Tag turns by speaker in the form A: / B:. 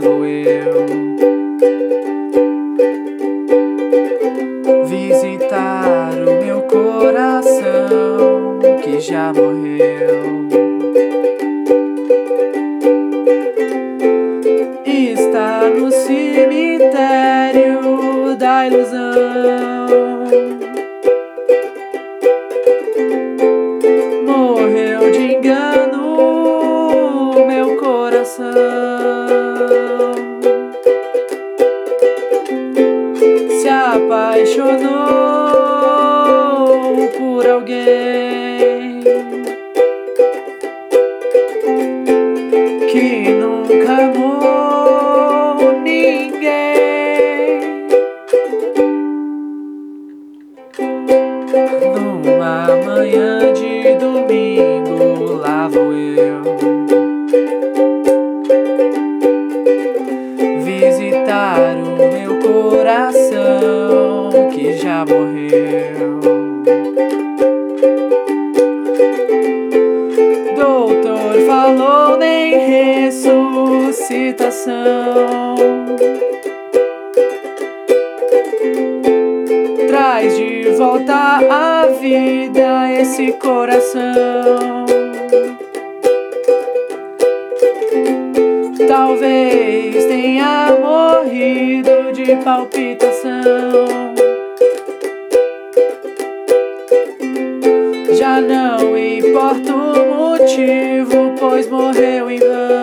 A: vou eu visitar o meu coração que já morreu. e Está no cemitério da ilusão. Se apaixonou por alguém que nunca amou ninguém. Numa manhã Doutor falou nem ressuscitação. Traz de volta à vida esse coração. Talvez tenha morrido de palpitação. Não importa o motivo, pois morreu em vão.